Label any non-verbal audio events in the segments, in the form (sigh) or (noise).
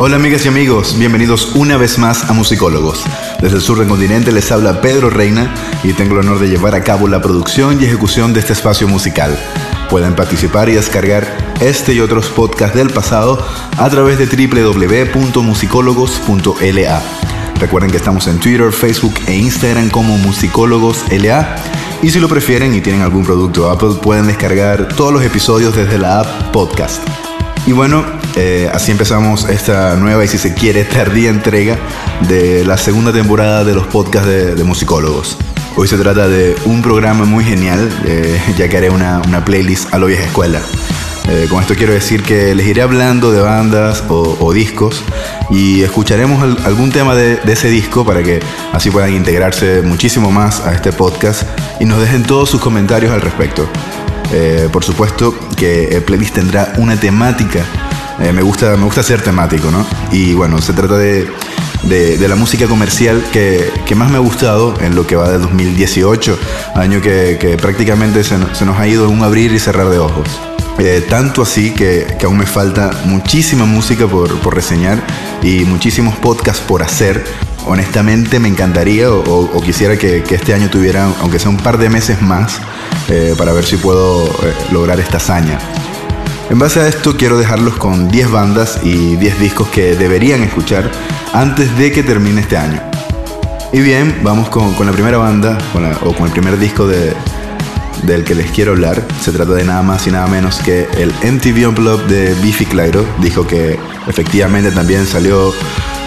Hola amigas y amigos, bienvenidos una vez más a Musicólogos. Desde el sur del continente les habla Pedro Reina y tengo el honor de llevar a cabo la producción y ejecución de este espacio musical. Pueden participar y descargar este y otros podcasts del pasado a través de www.musicólogos.la. Recuerden que estamos en Twitter, Facebook e Instagram como Musicólogos LA. Y si lo prefieren y tienen algún producto Apple, pueden descargar todos los episodios desde la app Podcast. Y bueno, eh, así empezamos esta nueva y si se quiere tardía entrega de la segunda temporada de los podcasts de, musicólogos. Hoy se trata de un programa muy genial, eh, ya que haré una, playlist a lo vieja escuela. Eh, con esto quiero decir que les iré hablando de bandas o, discos y escucharemos algún tema de, ese disco para que así puedan integrarse muchísimo más a este podcast y nos dejen todos sus comentarios al respecto. Eh, por supuesto que el playlist tendrá una temática. Eh, me, gusta, me gusta ser temático, ¿no? Y bueno, se trata de, de, la música comercial que, que, más me ha gustado en lo que va de 2018, año que, que prácticamente se, nos ha ido un abrir y cerrar de ojos. Eh, tanto así que, que, aún me falta muchísima música por, por reseñar y muchísimos podcasts por hacer honestamente me encantaría o, quisiera que, este año tuviera, aunque sea un par de meses más, eh, para ver si puedo eh, lograr esta hazaña. En base a esto quiero dejarlos con 10 bandas y 10 discos que deberían escuchar antes de que termine este año. Y bien, vamos con, la primera banda o con el primer disco del que les quiero hablar. Se trata de nada más y nada menos que el MTV Unplugged de Biffy Clyro. Dijo que efectivamente también salió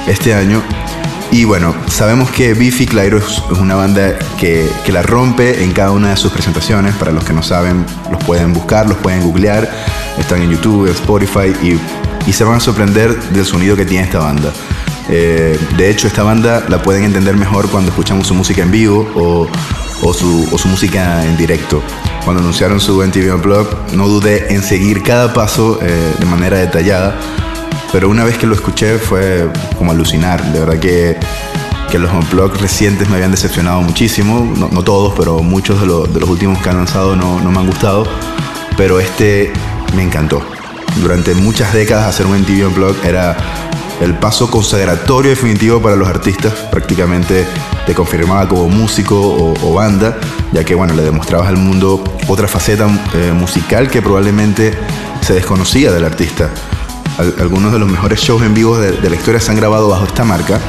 este año y bueno, sabemos que Biffy Clyro es una banda que, la rompe en cada una de sus presentaciones. Para los que no saben, los pueden buscar, los pueden googlear. Están en YouTube, en Spotify y, se van a sorprender del sonido que tiene esta banda. Eh, de hecho, esta banda la pueden entender mejor cuando escuchamos su música en vivo o, su, música en directo. Cuando anunciaron su MTV Unplugged, no dudé en seguir cada paso eh, de manera detallada pero una vez que lo escuché fue como alucinar. De verdad que, que los unplugged recientes me habían decepcionado muchísimo. No, todos, pero muchos de, los últimos que han lanzado no, me han gustado. Pero este me encantó. Durante muchas décadas hacer un MTV Unplugged era el paso consagratorio definitivo para los artistas. Prácticamente te confirmaba como músico o, banda, ya que bueno, le demostrabas al mundo otra faceta eh, musical que probablemente se desconocía del artista algunos de los mejores shows en vivo de, la historia se han grabado bajo esta marca.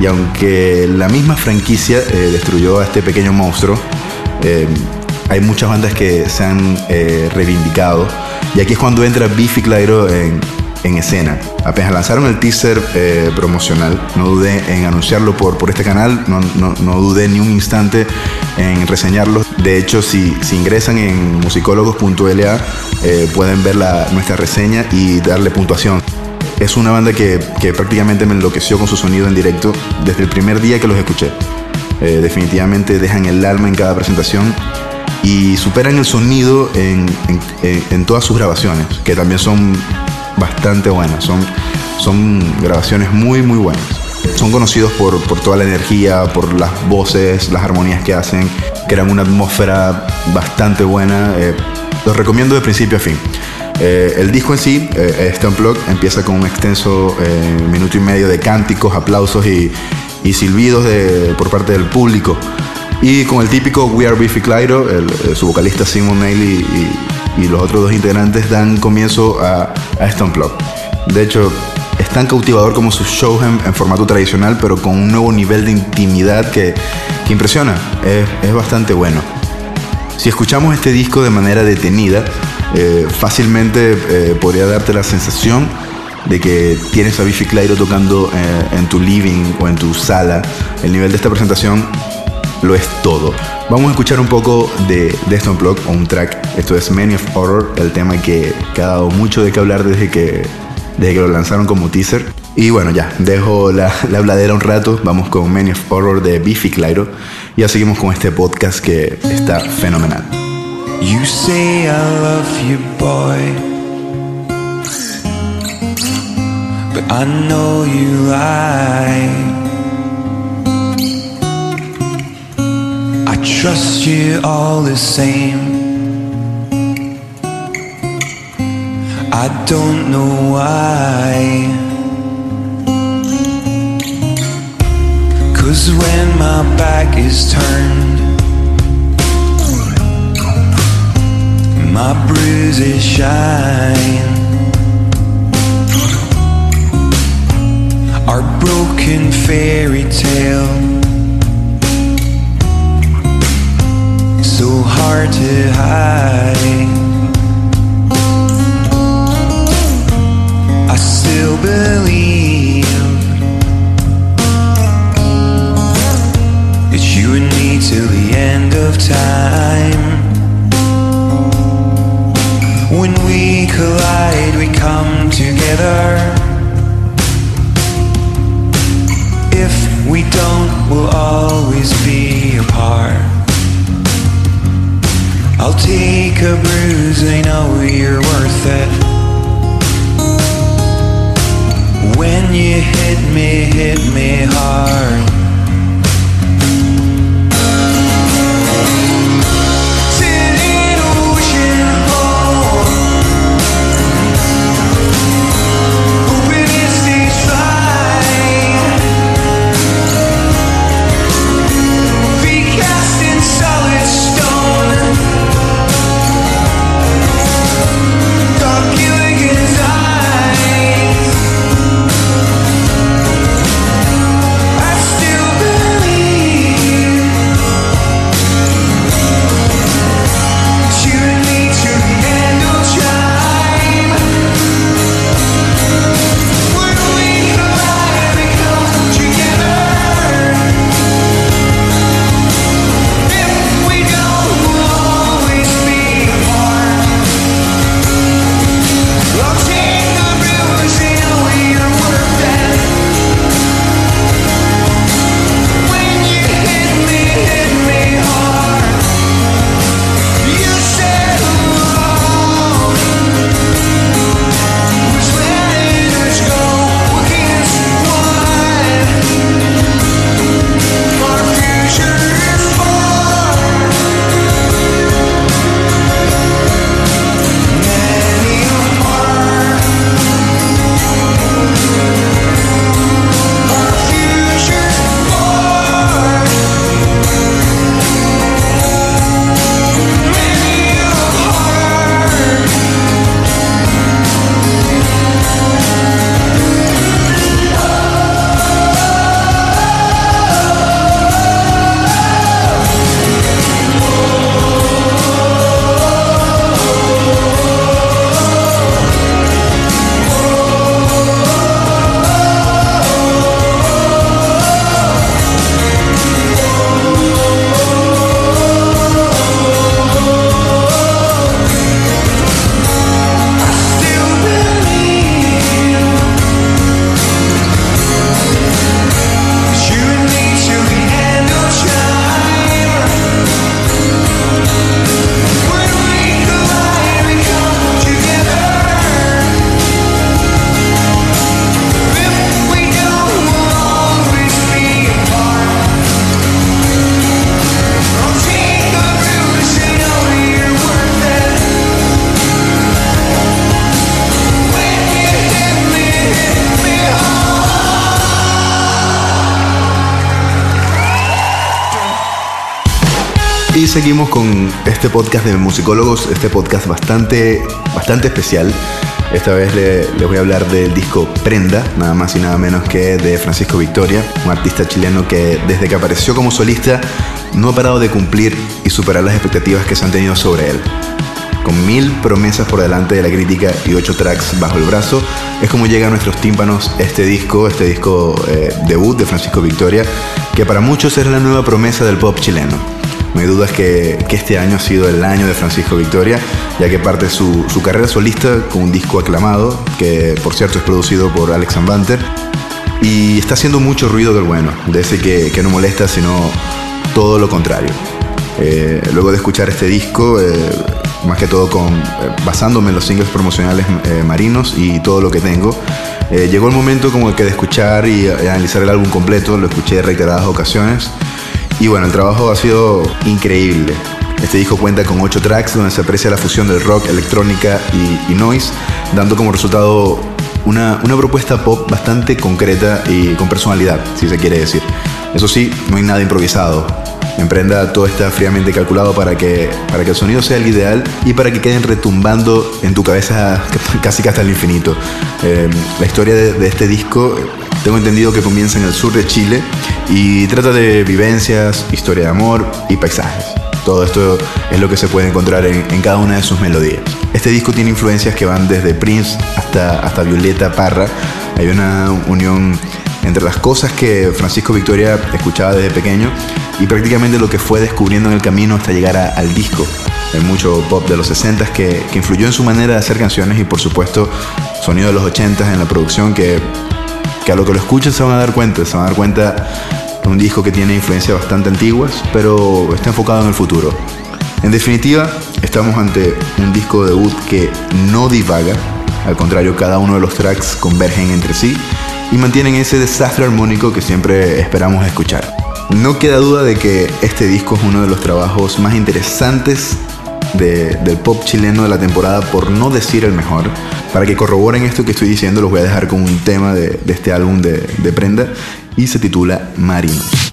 Y aunque la misma franquicia eh, destruyó a este pequeño monstruo, eh, hay muchas bandas que se han eh, reivindicado. Y aquí es cuando entra Biffy Clyro en, en escena. Apenas lanzaron el teaser eh, promocional, no dudé en anunciarlo por, por este canal, no, no, no, dudé ni un instante en reseñarlo. De hecho, si, si ingresan en musicólogos.la eh, pueden ver la, nuestra reseña y darle puntuación. Es una banda que, que, prácticamente me enloqueció con su sonido en directo desde el primer día que los escuché. Eh, definitivamente dejan el alma en cada presentación y superan el sonido en, en, en todas sus grabaciones, que también son bastante buenas. Son, son grabaciones muy, muy buenas. Son conocidos por, por toda la energía, por las voces, las armonías que hacen, crean una atmósfera bastante buena. Eh, los recomiendo de principio a fin. Eh, el disco en sí, eh, este empieza con un extenso minuto y medio de cánticos, aplausos y, y silbidos de, por parte del público. Y con el típico We Are Biffy Clyro, su vocalista Simon Nail y, y los otros dos integrantes dan comienzo a, a este De hecho, es tan cautivador como sus shows en, formato tradicional, pero con un nuevo nivel de intimidad que, que impresiona. Es, es, bastante bueno. Si escuchamos este disco de manera detenida, eh, fácilmente eh, podría darte la sensación de que tienes a Biffy Clyro tocando eh, en tu living o en tu sala. El nivel de esta presentación lo es todo. Vamos a escuchar un poco de, de este Unplug o un track. Esto es Many of Horror, el tema que, ha dado mucho de qué hablar desde que, desde que lo lanzaron como teaser. Y bueno, ya, dejo la, la habladera un rato. Vamos con Many of Horror de Biffy Clyro. Y ya seguimos con este podcast que está fenomenal. You say I love you, boy. But I know you lie. trust you all the same. I don't know why. Cause when my back is turned My bruises shine. Our broken fairy tale So hard to hide. I still believe it's you and me till the end of time. When we collide, we come together. If we don't, we'll always be apart. I'll take a bruise, I know you're worth it. When you hit me, hit me hard. Seguimos con este podcast de musicólogos, este podcast bastante, bastante especial. Esta vez le- les voy a hablar del disco Prenda, nada más y nada menos que de Francisco Victoria, un artista chileno que desde que apareció como solista no ha parado de cumplir y superar las expectativas que se han tenido sobre él. Con mil promesas por delante de la crítica y ocho tracks bajo el brazo, es como llega a nuestros tímpanos este disco, este disco eh, debut de Francisco Victoria, que para muchos es la nueva promesa del pop chileno. No hay dudas que, que este año ha sido el año de Francisco Victoria, ya que parte su, su carrera solista con un disco aclamado, que por cierto es producido por Alex Ambanter, y está haciendo mucho ruido del bueno, de ese que, que no molesta, sino todo lo contrario. Eh, luego de escuchar este disco, eh, más que todo con, eh, basándome en los singles promocionales eh, marinos y todo lo que tengo, eh, llegó el momento como que de escuchar y, y analizar el álbum completo, lo escuché en reiteradas ocasiones y bueno, el trabajo ha sido increíble. Este disco cuenta con 8 tracks donde se aprecia la fusión del rock, electrónica y, noise, dando como resultado una, una propuesta pop bastante concreta y con personalidad, si se quiere decir. Eso sí, no hay nada improvisado. En Prenda todo está fríamente calculado para que, para que el sonido sea el ideal y para que queden retumbando en tu cabeza (laughs) casi hasta el infinito. Eh, la historia de este disco tengo entendido que comienza en el sur de Chile y trata de vivencias, historia de amor y paisajes. Todo esto es lo que se puede encontrar en, en cada una de sus melodías. Este disco tiene influencias que van desde Prince hasta, hasta Violeta Parra. Hay una unión entre las cosas que Francisco Victoria escuchaba desde pequeño y prácticamente lo que fue descubriendo en el camino hasta llegar a- al disco. Hay mucho pop de los 60 que, que influyó en su manera de hacer canciones y por supuesto sonido de los 80 en la producción que, que a lo que lo escuchen se van a dar cuenta, se van a dar cuenta de un disco que tiene influencias bastante antiguas, pero está enfocado en el futuro. En definitiva, estamos ante un disco debut que no divaga, al contrario, cada uno de los tracks convergen entre sí y mantienen ese desastre armónico que siempre esperamos escuchar. No queda duda de que este disco es uno de los trabajos más interesantes de- del pop chileno de la temporada, por no decir el mejor. Para que corroboren esto que estoy diciendo, los voy a dejar con un tema de, este álbum de, Prenda y se titula Marinos.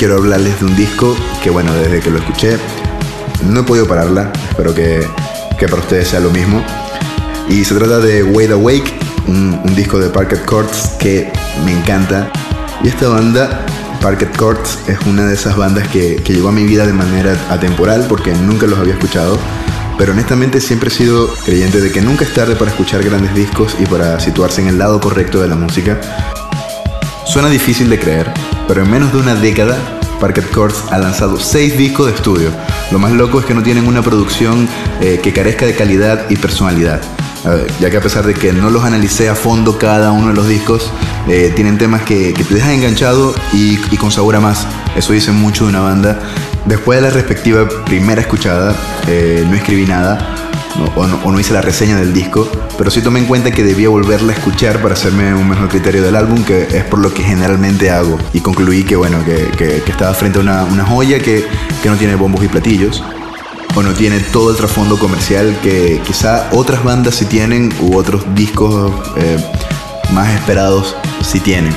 Quiero hablarles de un disco que, bueno, desde que lo escuché, no he podido pararla. Espero que, que para ustedes sea lo mismo. Y se trata de Wade Awake, un, un disco de Parquet Courts que me encanta. Y esta banda, Parquet Courts, es una de esas bandas que, que llegó a mi vida de manera atemporal porque nunca los había escuchado. Pero honestamente siempre he sido creyente de que nunca es tarde para escuchar grandes discos y para situarse en el lado correcto de la música. Suena difícil de creer, pero en menos de una década Parquet Courts ha lanzado seis discos de estudio. Lo más loco es que no tienen una producción eh, que carezca de calidad y personalidad. ya que a pesar de que no los analicé a fondo cada uno de los discos, eh, tienen temas que, te dejan enganchado y, con sabor a más. Eso dice mucho de una banda. Después de la respectiva primera escuchada, eh, no escribí nada o, no, hice la reseña del disco, pero sí tomé en cuenta que debía volverla a escuchar para hacerme un mejor criterio del álbum, que es por lo que generalmente hago. Y concluí que, bueno, que, estaba frente a una, joya que, no tiene bombos y platillos, o no tiene todo el trasfondo comercial que quizá otras bandas sí tienen u otros discos eh, más esperados sí tienen.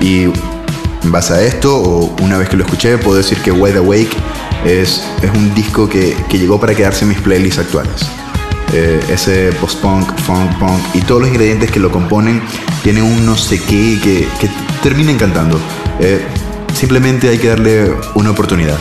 Y en base a esto, o una vez que lo escuché, puedo decir que Wide Awake es, un disco que, que llegó para quedarse en mis playlists actuales. Eh, ese post-punk, funk, punk y todos los ingredientes que lo componen tienen un no sé qué que, que termina encantando. Eh, simplemente hay que darle una oportunidad.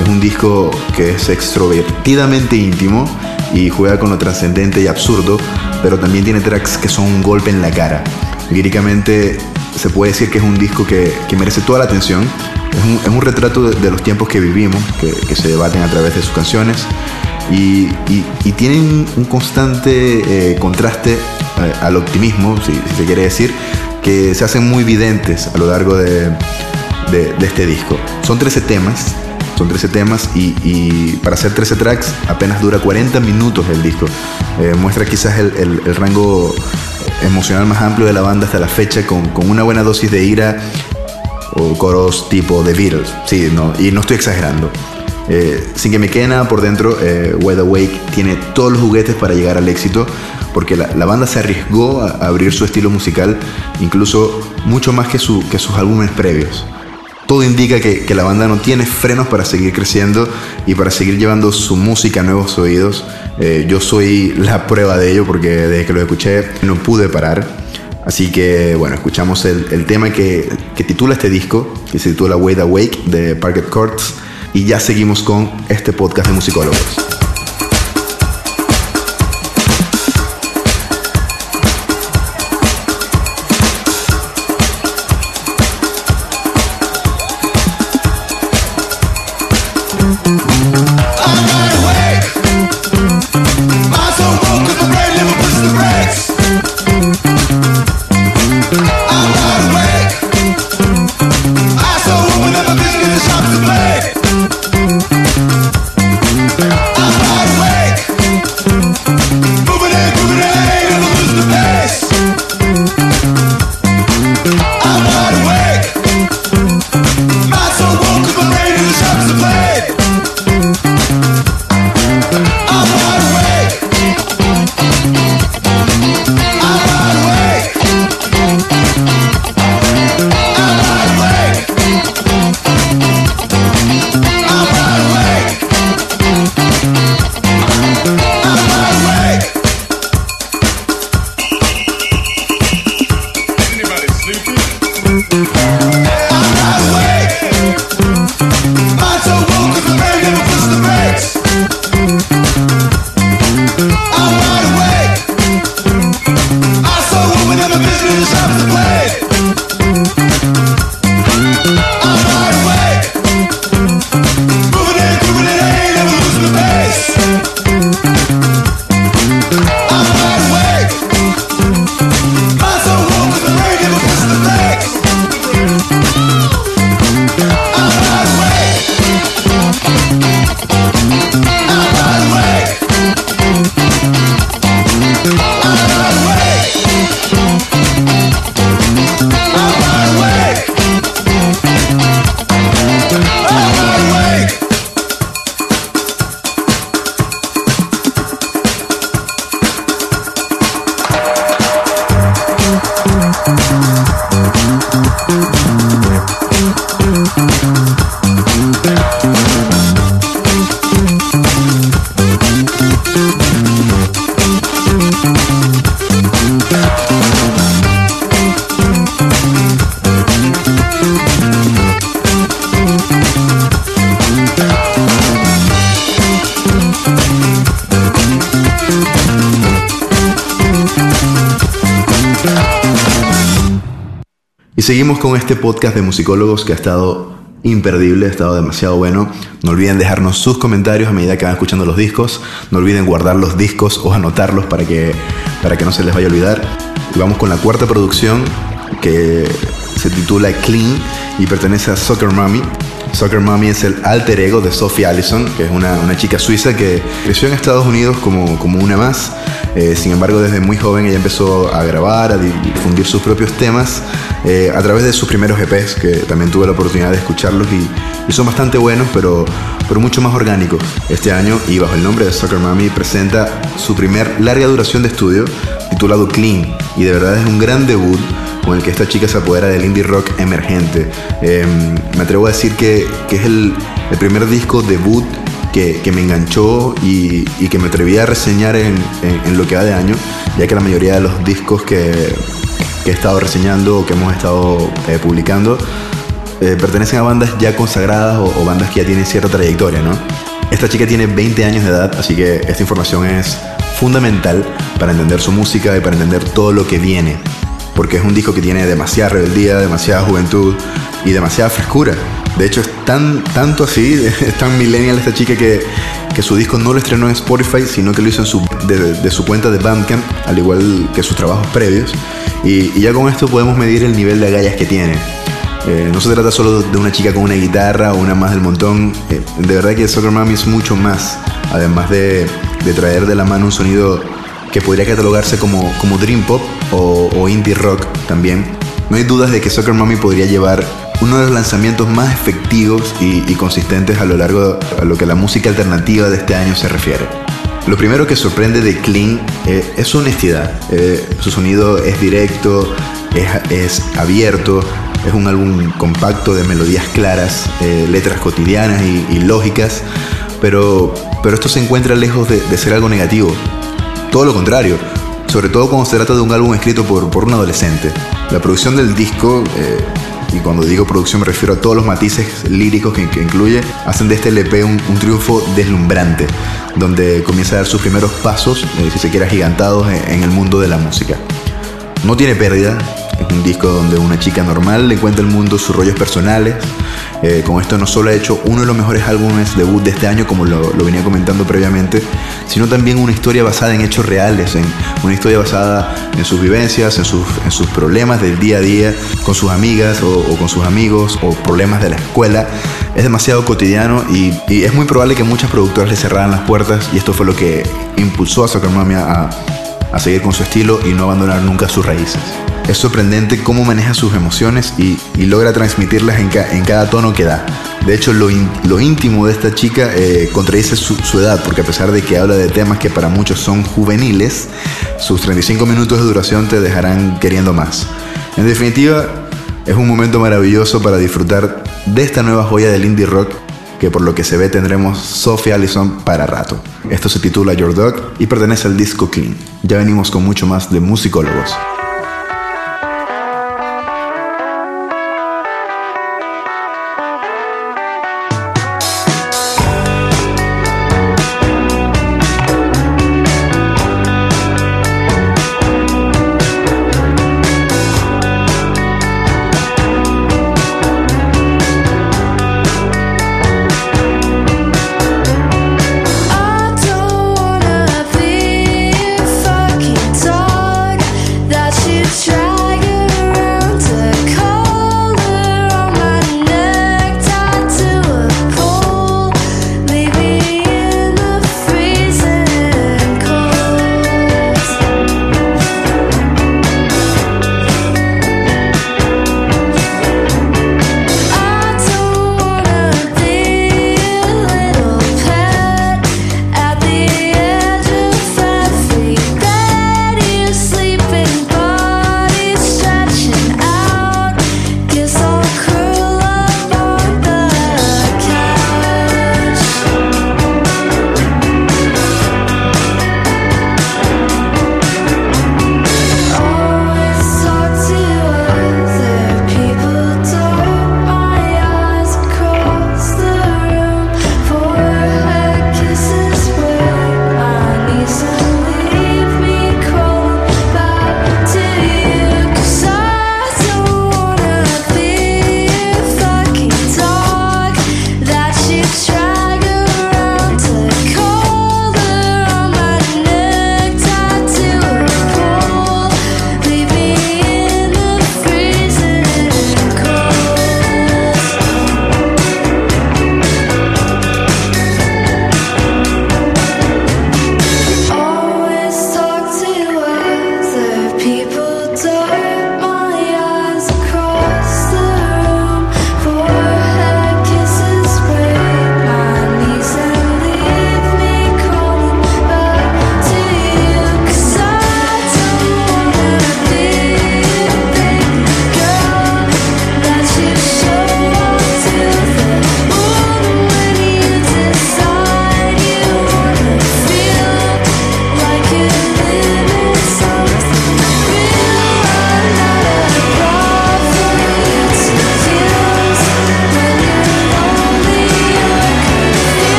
Es un disco que es extrovertidamente íntimo y juega con lo trascendente y absurdo, pero también tiene tracks que son un golpe en la cara. Líricamente se puede decir que es un disco que, que merece toda la atención. Es un, es un retrato de, los tiempos que vivimos, que, que se debaten a través de sus canciones y, tienen un constante eh, contraste eh, al optimismo, si, se quiere decir, que se hacen muy evidentes a lo largo de, este disco. Son 13 temas, son 13 temas y, para hacer 13 tracks apenas dura 40 minutos el disco. Eh, muestra quizás el, rango emocional más amplio de la banda hasta la fecha con, con una buena dosis de ira o coros tipo The Beatles. Sí, no, y no estoy exagerando. Eh, sin que me quede nada por dentro, eh, Wide Awake tiene todos los juguetes para llegar al éxito, porque la, banda se arriesgó a, abrir su estilo musical, incluso mucho más que, su, que sus álbumes previos. Todo indica que, la banda no tiene frenos para seguir creciendo y para seguir llevando su música a nuevos oídos. Eh, yo soy la prueba de ello porque desde que lo escuché no pude parar. Así que bueno, escuchamos el, tema que, titula este disco, que se titula Wade Awake de Parket Courts y ya seguimos con este podcast de musicólogos. Seguimos con este podcast de musicólogos que ha estado imperdible, ha estado demasiado bueno. No olviden dejarnos sus comentarios a medida que van escuchando los discos. No olviden guardar los discos o anotarlos para que, para que no se les vaya a olvidar. Y vamos con la cuarta producción que se titula Clean y pertenece a Soccer Mommy. Soccer Mommy es el alter ego de Sophie Allison, que es una, una chica suiza que creció en Estados Unidos como, como una más. Eh, sin embargo, desde muy joven ella empezó a grabar, a difundir sus propios temas eh, a través de sus primeros EPs, que también tuve la oportunidad de escucharlos y, son bastante buenos, pero, mucho más orgánicos. Este año, y bajo el nombre de Soccer Mommy, presenta su primer larga duración de estudio titulado Clean, y de verdad es un gran debut con el que esta chica se apodera del indie rock emergente. Eh, me atrevo a decir que, es el, primer disco debut que, me enganchó y, que me atreví a reseñar en, en, en, lo que va de año, ya que la mayoría de los discos que, que he estado reseñando que hemos estado eh, publicando eh, pertenecen a bandas ya consagradas o, o, bandas que ya tienen cierta trayectoria, ¿no? Esta chica tiene 20 años de edad, así que esta información es fundamental para entender su música y para entender todo lo que viene porque es un disco que tiene demasiada rebeldía, demasiada juventud y demasiada frescura. De hecho, es tan, tanto así, (laughs) es tan millennial esta chica que, que su disco no lo estrenó en Spotify, sino que lo hizo su, de, de, su cuenta de Bandcamp, al igual que sus trabajos previos. Y, ya con esto podemos medir el nivel de agallas que tiene. Eh, no se trata solo de una chica con una guitarra o una más del montón. Eh, de verdad que Soccer Mommy es mucho más, además de, de traer de la mano un sonido que podría catalogarse como, como Dream Pop o, o, Indie Rock también. No hay dudas de que Soccer Mommy podría llevar uno de los lanzamientos más efectivos y, consistentes a lo largo a lo que la música alternativa de este año se refiere. Lo primero que sorprende de Clean eh, es su honestidad. Eh, su sonido es directo, es, abierto, es un álbum compacto de melodías claras, eh, letras cotidianas y, lógicas, pero, pero esto se encuentra lejos de, de ser algo negativo todo lo contrario, sobre todo cuando se trata de un álbum escrito por, por un adolescente. La producción del disco, y cuando digo producción me refiero a todos los matices líricos que, incluye, hacen de este LP un, un, triunfo deslumbrante, donde comienza a dar sus primeros pasos, eh, si se quiere, agigantados en el mundo de la música. No tiene pérdida, es un disco donde una chica normal le cuenta al mundo sus rollos personales. Eh, con esto no solo ha hecho uno de los mejores álbumes debut de este año, como lo, venía comentando previamente, sino también una historia basada en hechos reales, en una historia basada en sus vivencias, en sus, problemas del día a día, con sus amigas o, con sus amigos, o problemas de la escuela. Es demasiado cotidiano y, es muy probable que muchas productoras le cerraran las puertas y esto fue lo que impulsó a Soccer Mami a seguir con su estilo y no abandonar nunca sus raíces. Es sorprendente cómo maneja sus emociones y, logra transmitirlas en, ca en, cada tono que da. De hecho, lo, íntimo de esta chica eh, contradice su, edad, porque a pesar de que habla de temas que para muchos son juveniles, sus 35 minutos de duración te dejarán queriendo más. En definitiva, es un momento maravilloso para disfrutar de esta nueva joya del indie rock que por lo que se ve tendremos Sophie Allison para rato. Esto se titula Your Dog y pertenece al disco Clean. Ya venimos con mucho más de musicólogos.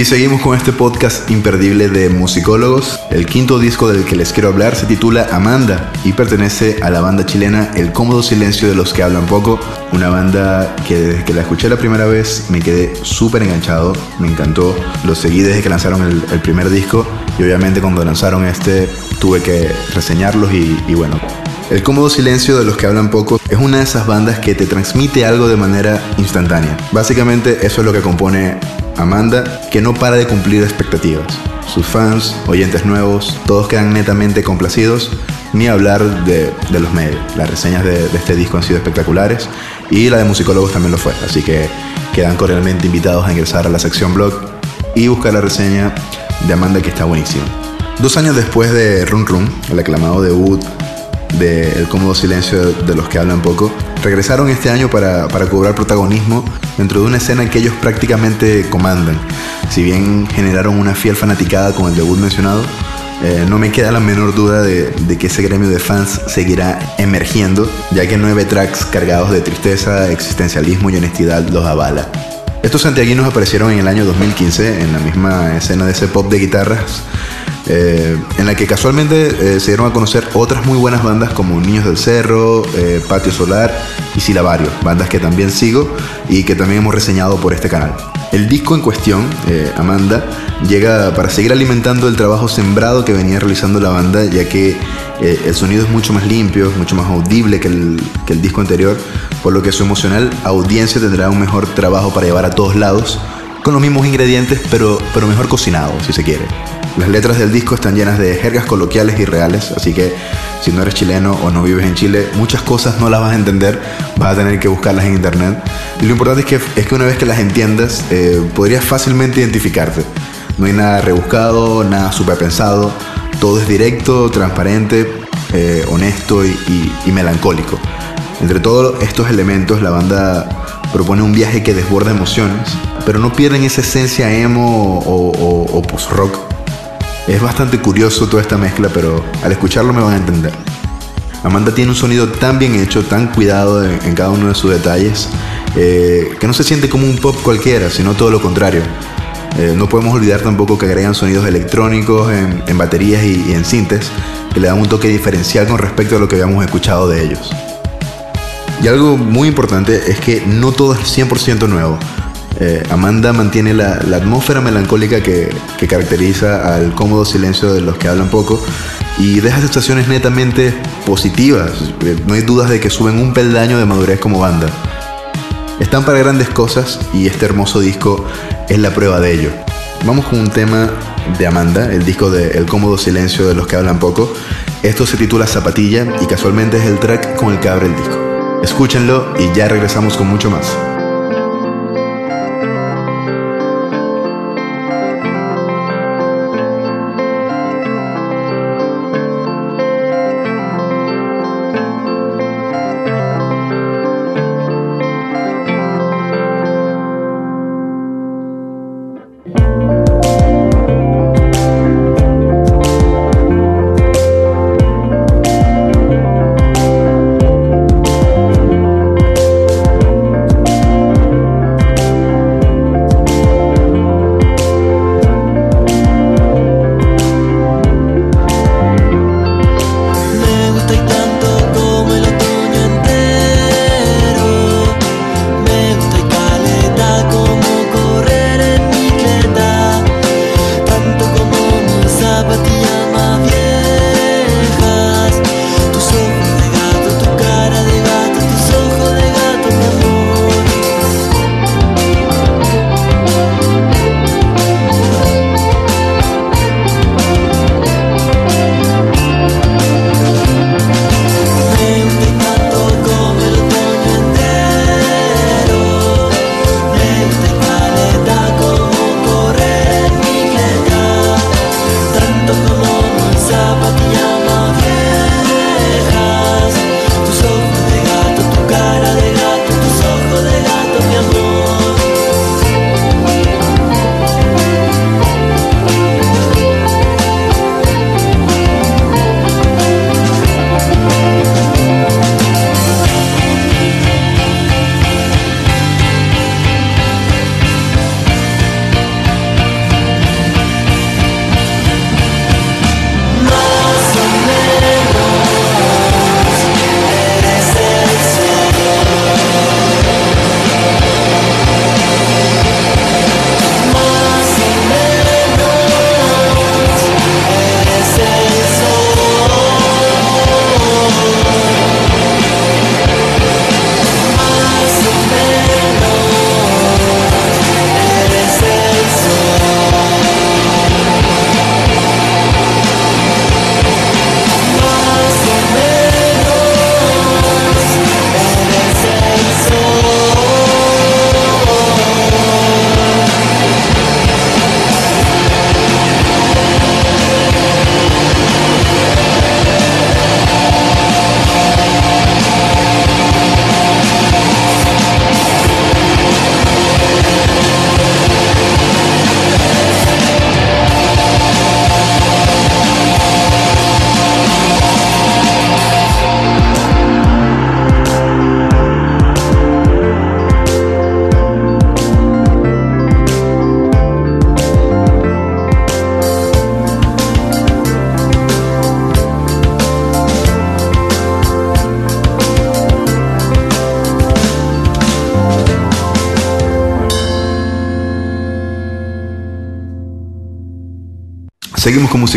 Y seguimos con este podcast imperdible de musicólogos. El quinto disco del que les quiero hablar se titula Amanda y pertenece a la banda chilena El Cómodo Silencio de los que hablan poco. Una banda que desde que la escuché la primera vez me quedé súper enganchado, me encantó. Los seguí desde que lanzaron el, el, primer disco y obviamente cuando lanzaron este tuve que reseñarlos y, y bueno, el cómodo silencio de los que hablan poco es una de esas bandas que te transmite algo de manera instantánea. Básicamente eso es lo que compone Amanda, que no para de cumplir expectativas. Sus fans, oyentes nuevos, todos quedan netamente complacidos, ni hablar de, de los medios. Las reseñas de, de, este disco han sido espectaculares y la de musicólogos también lo fue, así que quedan cordialmente invitados a ingresar a la sección blog y buscar la reseña de Amanda que está buenísima. Dos años después de Run Run, el aclamado debut de El cómodo silencio de los que hablan poco, regresaron este año para, para, cobrar protagonismo dentro de una escena que ellos prácticamente comandan. Si bien generaron una fiel fanaticada con el debut mencionado, eh, no me queda la menor duda de, de, que ese gremio de fans seguirá emergiendo, ya que nueve tracks cargados de tristeza, existencialismo y honestidad los avala. Estos santiaguinos aparecieron en el año 2015 en la misma escena de ese pop de guitarras eh, en la que casualmente eh, se dieron a conocer otras muy buenas bandas como Niños del Cerro, eh, Patio Solar y Silabario, bandas que también sigo y que también hemos reseñado por este canal. El disco en cuestión, Amanda, llega para seguir alimentando el trabajo sembrado que venía realizando la banda, ya que el sonido es mucho más limpio, mucho más audible que el, que el disco anterior, por lo que su emocional audiencia tendrá un mejor trabajo para llevar a todos lados, con los mismos ingredientes, pero, pero mejor cocinado, si se quiere. Las letras del disco están llenas de jergas coloquiales y reales, así que si no eres chileno o no vives en Chile, muchas cosas no las vas a entender, vas a tener que buscarlas en internet. Y lo importante es que, es que una vez que las entiendas, eh, podrías fácilmente identificarte. No hay nada rebuscado, nada superpensado, todo es directo, transparente, eh, honesto y, y, y melancólico. Entre todos estos elementos, la banda propone un viaje que desborda emociones, pero no pierden esa esencia emo o, post-rock es bastante curioso toda esta mezcla, pero al escucharlo me van a entender. Amanda tiene un sonido tan bien hecho, tan cuidado en, cada uno de sus detalles, eh, que no se siente como un pop cualquiera, sino todo lo contrario. Eh, no podemos olvidar tampoco que agregan sonidos electrónicos en, en baterías y, y, en sintes, que le dan un toque diferencial con respecto a lo que habíamos escuchado de ellos. Y algo muy importante es que no todo es 100% nuevo. Eh, Amanda mantiene la, atmósfera melancólica que, que, caracteriza al cómodo silencio de los que hablan poco y deja sensaciones netamente positivas. Eh, no hay dudas de que suben un peldaño de madurez como banda. Están para grandes cosas y este hermoso disco es la prueba de ello. Vamos con un tema de Amanda, el disco de El cómodo silencio de los que hablan poco. Esto se titula Zapatilla y casualmente es el track con el que abre el disco. Escúchenlo y ya regresamos con mucho más.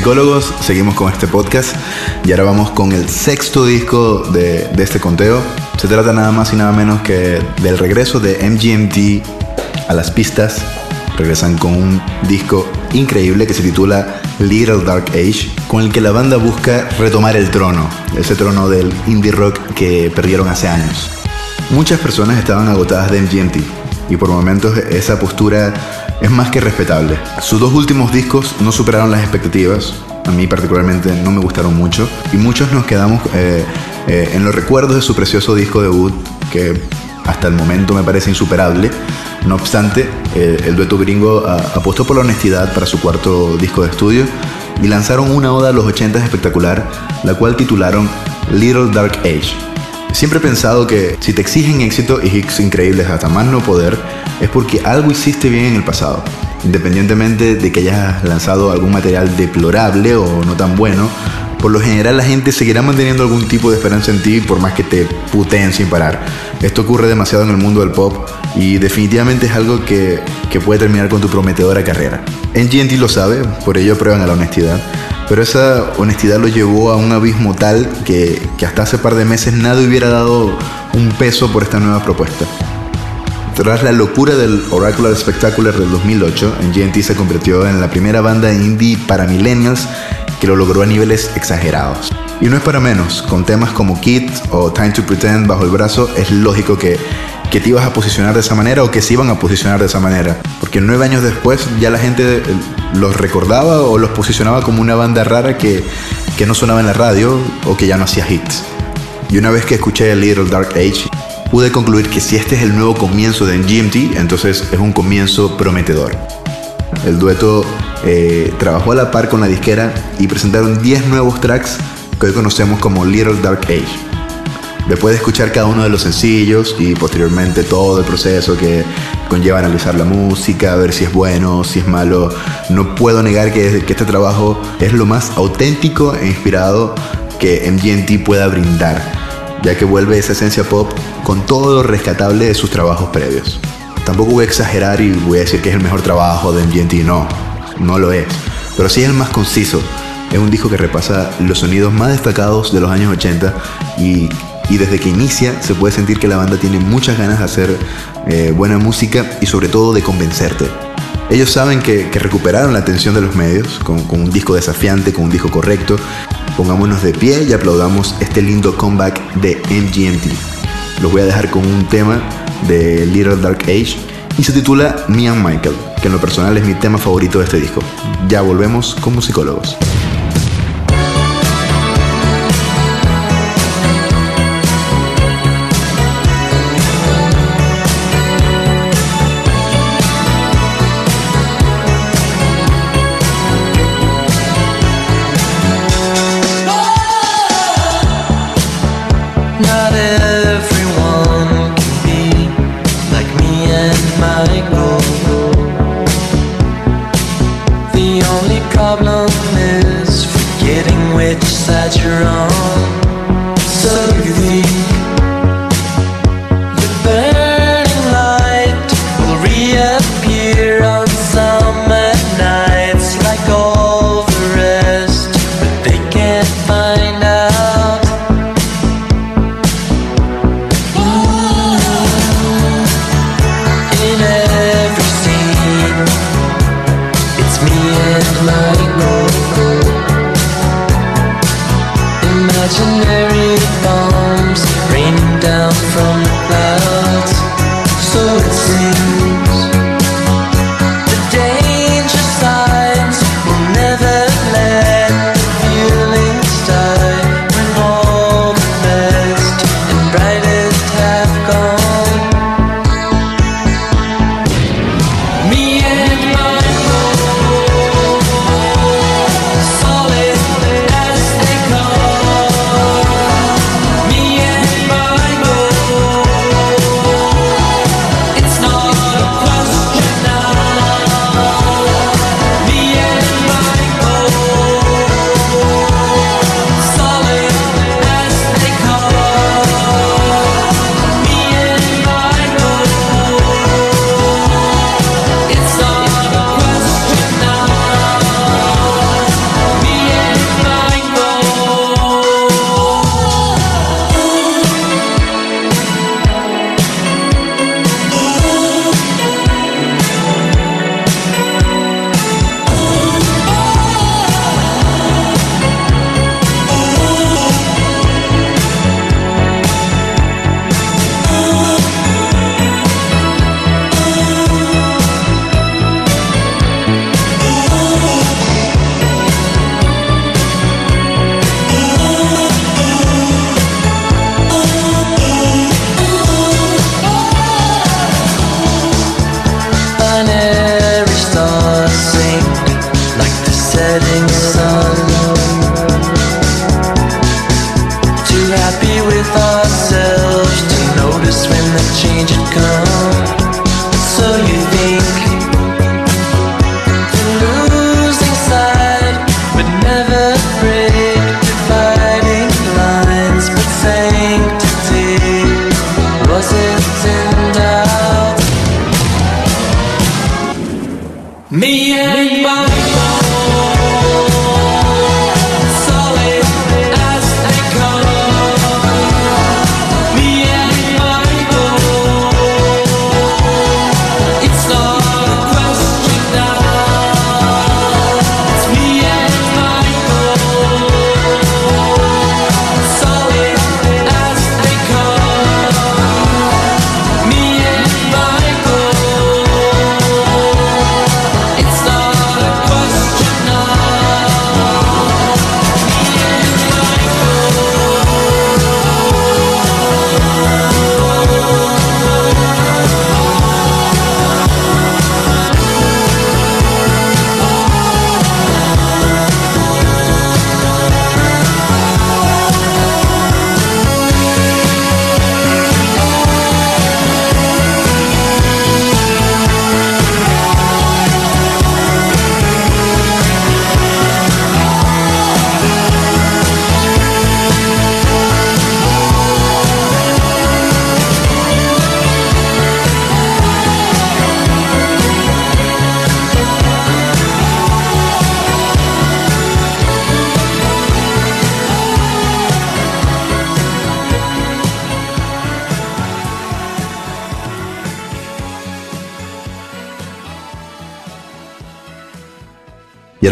Musicólogos, seguimos con este podcast y ahora vamos con el sexto disco de, de este conteo. Se trata nada más y nada menos que del regreso de MGMT a las pistas. Regresan con un disco increíble que se titula Little Dark Age, con el que la banda busca retomar el trono, ese trono del indie rock que perdieron hace años. Muchas personas estaban agotadas de MGMT y por momentos esa postura es más que respetable. Sus dos últimos discos no superaron las expectativas, a mí particularmente no me gustaron mucho, y muchos nos quedamos eh, eh, en los recuerdos de su precioso disco debut, que hasta el momento me parece insuperable. No obstante, el dueto gringo a- apostó por la honestidad para su cuarto disco de estudio y lanzaron una oda a los 80 espectacular, la cual titularon Little Dark Age. Siempre he pensado que si te exigen éxito y hits increíbles hasta más no poder, es porque algo hiciste bien en el pasado. Independientemente de que hayas lanzado algún material deplorable o no tan bueno, por lo general la gente seguirá manteniendo algún tipo de esperanza en ti por más que te puteen sin parar. Esto ocurre demasiado en el mundo del pop y definitivamente es algo que, que puede terminar con tu prometedora carrera. NGNT lo sabe, por ello prueban a la honestidad. Pero esa honestidad lo llevó a un abismo tal que, que hasta hace par de meses nadie hubiera dado un peso por esta nueva propuesta. Tras la locura del Oracular Spectacular del 2008, NGNT se convirtió en la primera banda indie para millennials que lo logró a niveles exagerados. Y no es para menos, con temas como Kid o Time to Pretend bajo el brazo, es lógico que, que te ibas a posicionar de esa manera o que se iban a posicionar de esa manera. Porque nueve años después ya la gente eh, los recordaba o los posicionaba como una banda rara que, que no sonaba en la radio o que ya no hacía hits. Y una vez que escuché Little Dark Age, pude concluir que si este es el nuevo comienzo de GMT, entonces es un comienzo prometedor. El dueto eh, trabajó a la par con la disquera y presentaron 10 nuevos tracks que hoy conocemos como Little Dark Age. Después de escuchar cada uno de los sencillos y posteriormente todo el proceso que conlleva analizar la música, ver si es bueno, si es malo, no puedo negar que, este trabajo es lo más auténtico e inspirado que MGMT pueda brindar, ya que vuelve esa esencia pop con todo lo rescatable de sus trabajos previos. Tampoco voy a exagerar y voy a decir que es el mejor trabajo de MGMT, no, no lo es, pero sí es el más conciso. Es un disco que repasa los sonidos más destacados de los años 80 y, desde que inicia se puede sentir que la banda tiene muchas ganas de hacer eh, buena música y sobre todo de convencerte. Ellos saben que, que recuperaron la atención de los medios con, con un disco desafiante, con un disco correcto. Pongámonos de pie y aplaudamos este lindo comeback de MGMT. Los voy a dejar con un tema de Little Dark Age y se titula Me and Michael, que en lo personal es mi tema favorito de este disco. Ya volvemos con musicólogos.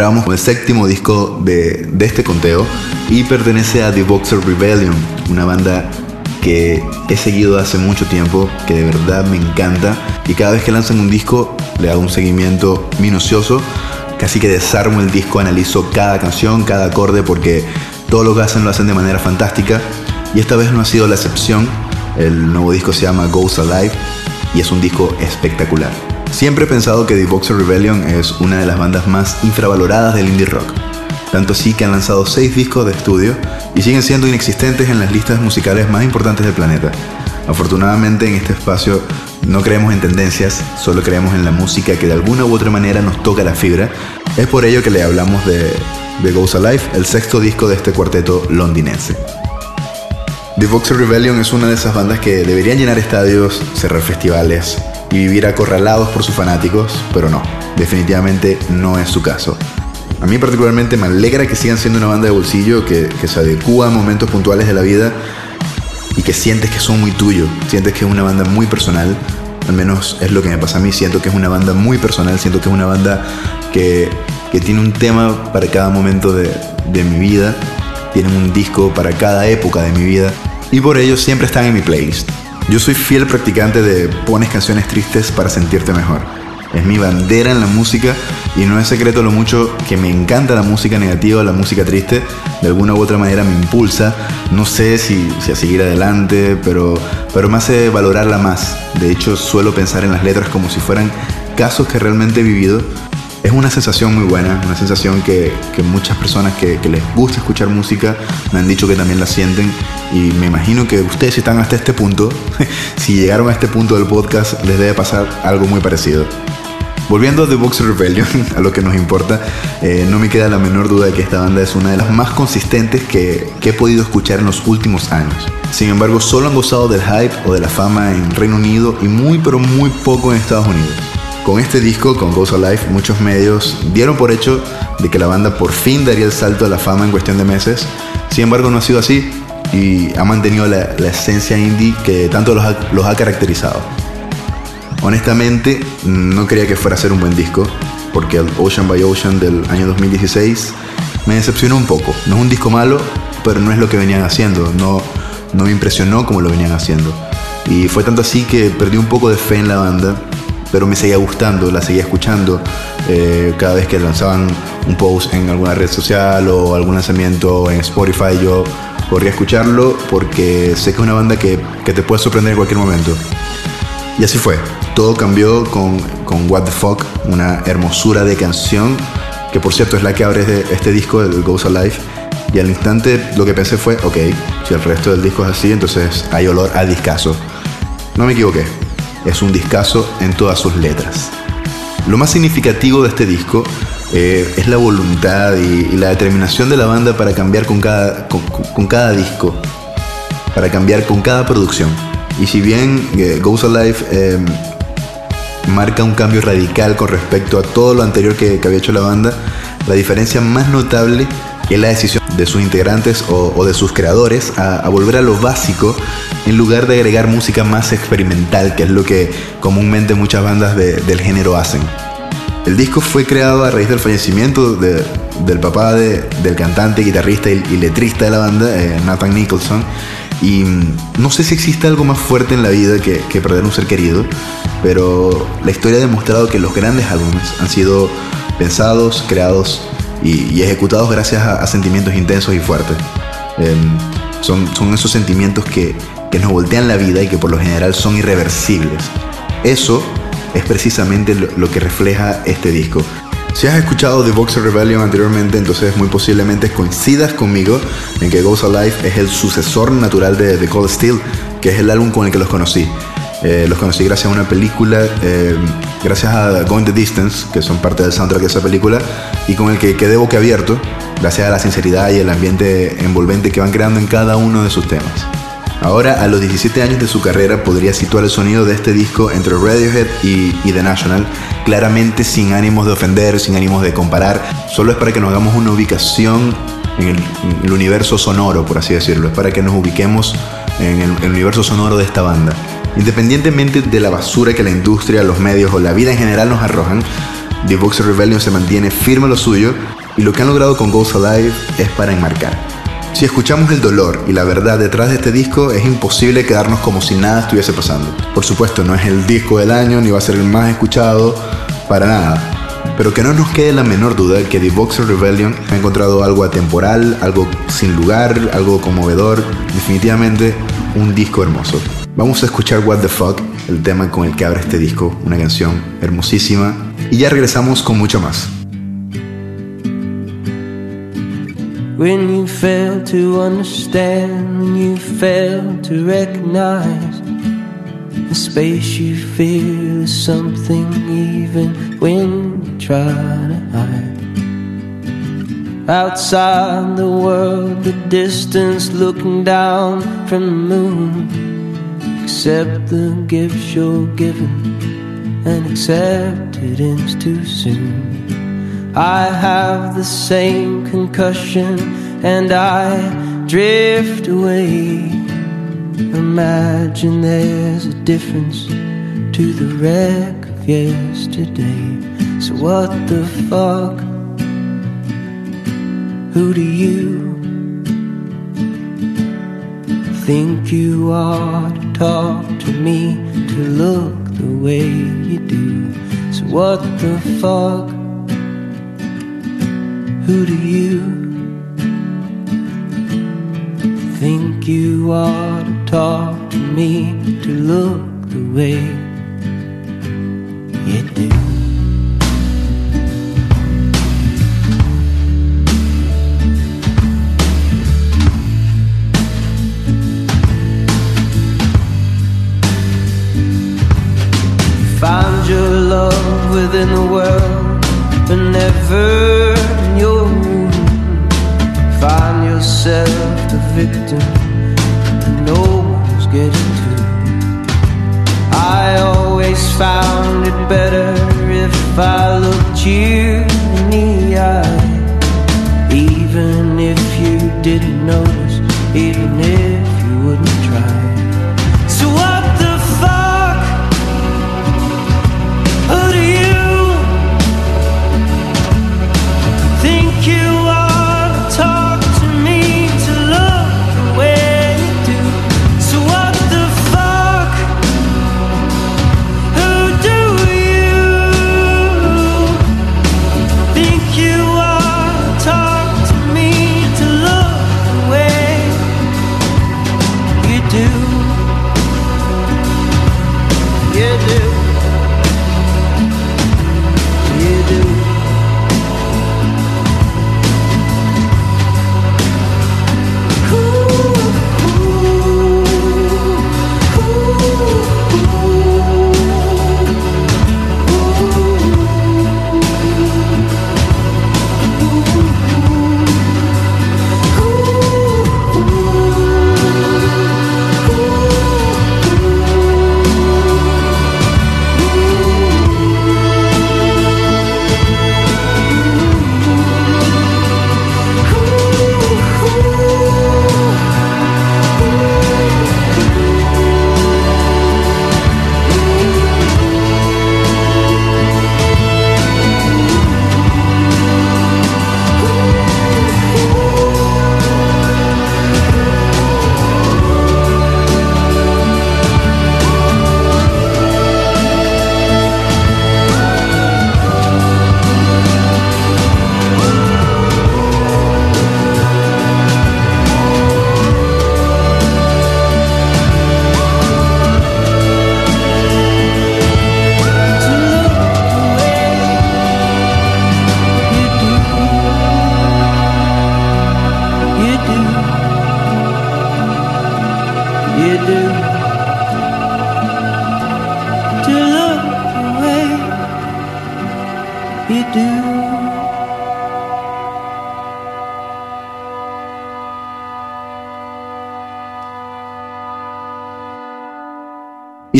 Y ahora vamos con el séptimo disco de, de este conteo y pertenece a The Boxer Rebellion, una banda que he seguido hace mucho tiempo, que de verdad me encanta y cada vez que lanzan un disco le hago un seguimiento minucioso, casi que desarmo el disco, analizo cada canción, cada acorde porque todo lo que hacen lo hacen de manera fantástica y esta vez no ha sido la excepción. El nuevo disco se llama Ghost Alive y es un disco espectacular. Siempre he pensado que The Boxer Rebellion es una de las bandas más infravaloradas del indie rock. Tanto así que han lanzado 6 discos de estudio y siguen siendo inexistentes en las listas musicales más importantes del planeta. Afortunadamente en este espacio no creemos en tendencias, solo creemos en la música que de alguna u otra manera nos toca la fibra. Es por ello que le hablamos de, de Goes Alive, el sexto disco de este cuarteto londinense. The Boxer Rebellion es una de esas bandas que deberían llenar estadios, cerrar festivales y vivir acorralados por sus fanáticos, pero no, definitivamente no es su caso. A mí particularmente me alegra que sigan siendo una banda de bolsillo que, se adecúa a momentos puntuales de la vida y que sientes que son muy tuyo, sientes que es una banda muy personal, al menos es lo que me pasa a mí, siento que es una banda muy personal, siento que es una banda que, que tiene un tema para cada momento de, de mi vida, tienen un disco para cada época de mi vida y por ello siempre están en mi playlist. Yo soy fiel practicante de pones canciones tristes para sentirte mejor. Es mi bandera en la música y no es secreto lo mucho que me encanta la música negativa, la música triste. De alguna u otra manera me impulsa. No sé si, si a seguir adelante, pero, pero me hace valorarla más. De hecho, suelo pensar en las letras como si fueran casos que realmente he vivido. Es una sensación muy buena, una sensación que, muchas personas que, que les gusta escuchar música me han dicho que también la sienten y me imagino que ustedes si están hasta este punto, (laughs) si llegaron a este punto del podcast, les debe pasar algo muy parecido. Volviendo a The Boxer Rebellion, (laughs) a lo que nos importa, eh, no me queda la menor duda de que esta banda es una de las más consistentes que, que, he podido escuchar en los últimos años. Sin embargo, solo han gozado del hype o de la fama en Reino Unido y muy pero muy poco en Estados Unidos. Con este disco, con Ghost Alive, muchos medios dieron por hecho de que la banda por fin daría el salto a la fama en cuestión de meses. Sin embargo, no ha sido así y ha mantenido la, la esencia indie que tanto los ha, los ha caracterizado. Honestamente, no creía que fuera a ser un buen disco, porque el Ocean by Ocean del año 2016 me decepcionó un poco. No es un disco malo, pero no es lo que venían haciendo, no, no me impresionó como lo venían haciendo. Y fue tanto así que perdí un poco de fe en la banda, pero me seguía gustando, la seguía escuchando. Eh, cada vez que lanzaban un post en alguna red social o algún lanzamiento en Spotify, yo corría a escucharlo porque sé que es una banda que, que te puede sorprender en cualquier momento. Y así fue. Todo cambió con, con What the Fuck, una hermosura de canción, que por cierto es la que abre este, este disco, el Goes Alive. Y al instante lo que pensé fue, ok, si el resto del disco es así, entonces hay olor a discazo. No me equivoqué, es un discazo en todas sus letras. Lo más significativo de este disco eh, es la voluntad y, y, la determinación de la banda para cambiar con cada, con, con cada disco. para cambiar con cada producción. Y si bien eh, Goes Alive eh, marca un cambio radical con respecto a todo lo anterior que, que había hecho la banda, la diferencia más notable es la decisión de sus integrantes o, de sus creadores a, volver a lo básico en lugar de agregar música más experimental, que es lo que comúnmente muchas bandas de, del género hacen. El disco fue creado a raíz del fallecimiento de, del papá de, del cantante, guitarrista y, letrista de la banda, eh, Nathan Nicholson. Y no sé si existe algo más fuerte en la vida que, que perder un ser querido, pero la historia ha demostrado que los grandes álbumes han sido pensados, creados y, ejecutados gracias a, sentimientos intensos y fuertes. Eh, son, son esos sentimientos que, que nos voltean la vida y que por lo general son irreversibles. Eso es precisamente lo, lo que refleja este disco. Si has escuchado The Boxer Rebellion anteriormente, entonces muy posiblemente coincidas conmigo en que Goes Alive es el sucesor natural de The Cold Steel, que es el álbum con el que los conocí. Eh, los conocí gracias a una película, eh, gracias a Going the Distance, que son parte del soundtrack de esa película, y con el que quedé boquiabierto, gracias a la sinceridad y el ambiente envolvente que van creando en cada uno de sus temas. Ahora, a los 17 años de su carrera, podría situar el sonido de este disco entre Radiohead y, y, The National, claramente sin ánimos de ofender, sin ánimos de comparar, solo es para que nos hagamos una ubicación en el, en el universo sonoro, por así decirlo, es para que nos ubiquemos en el, el universo sonoro de esta banda. Independientemente de la basura que la industria, los medios o la vida en general nos arrojan, The Boxer Rebellion se mantiene firme lo suyo y lo que han logrado con Ghost Alive es para enmarcar. Si escuchamos el dolor y la verdad detrás de este disco, es imposible quedarnos como si nada estuviese pasando. Por supuesto, no es el disco del año ni va a ser el más escuchado, para nada. Pero que no nos quede la menor duda que The Boxer Rebellion ha encontrado algo atemporal, algo sin lugar, algo conmovedor, definitivamente un disco hermoso. Vamos a escuchar What the Fuck, el tema con el que abre este disco, una canción hermosísima, y ya regresamos con mucho más. when you fail to understand, when you fail to recognize the space you feel is something even when you try to hide. Outside the world, the distance looking down from the moon. Accept the gifts you're given and accept it ends too soon. I have the same concussion and I drift away. Imagine there's a difference to the wreck of yesterday. So, what the fuck? Who do you think you ought to talk to me, to look the way you do? So, what the fuck? Who do you think you ought to talk to me, to look the way you do? Love within the world, but never in your room. Find yourself the victim that no one's getting to. I always found it better if I looked you in the eye. Even if you didn't notice, even if you wouldn't try. So what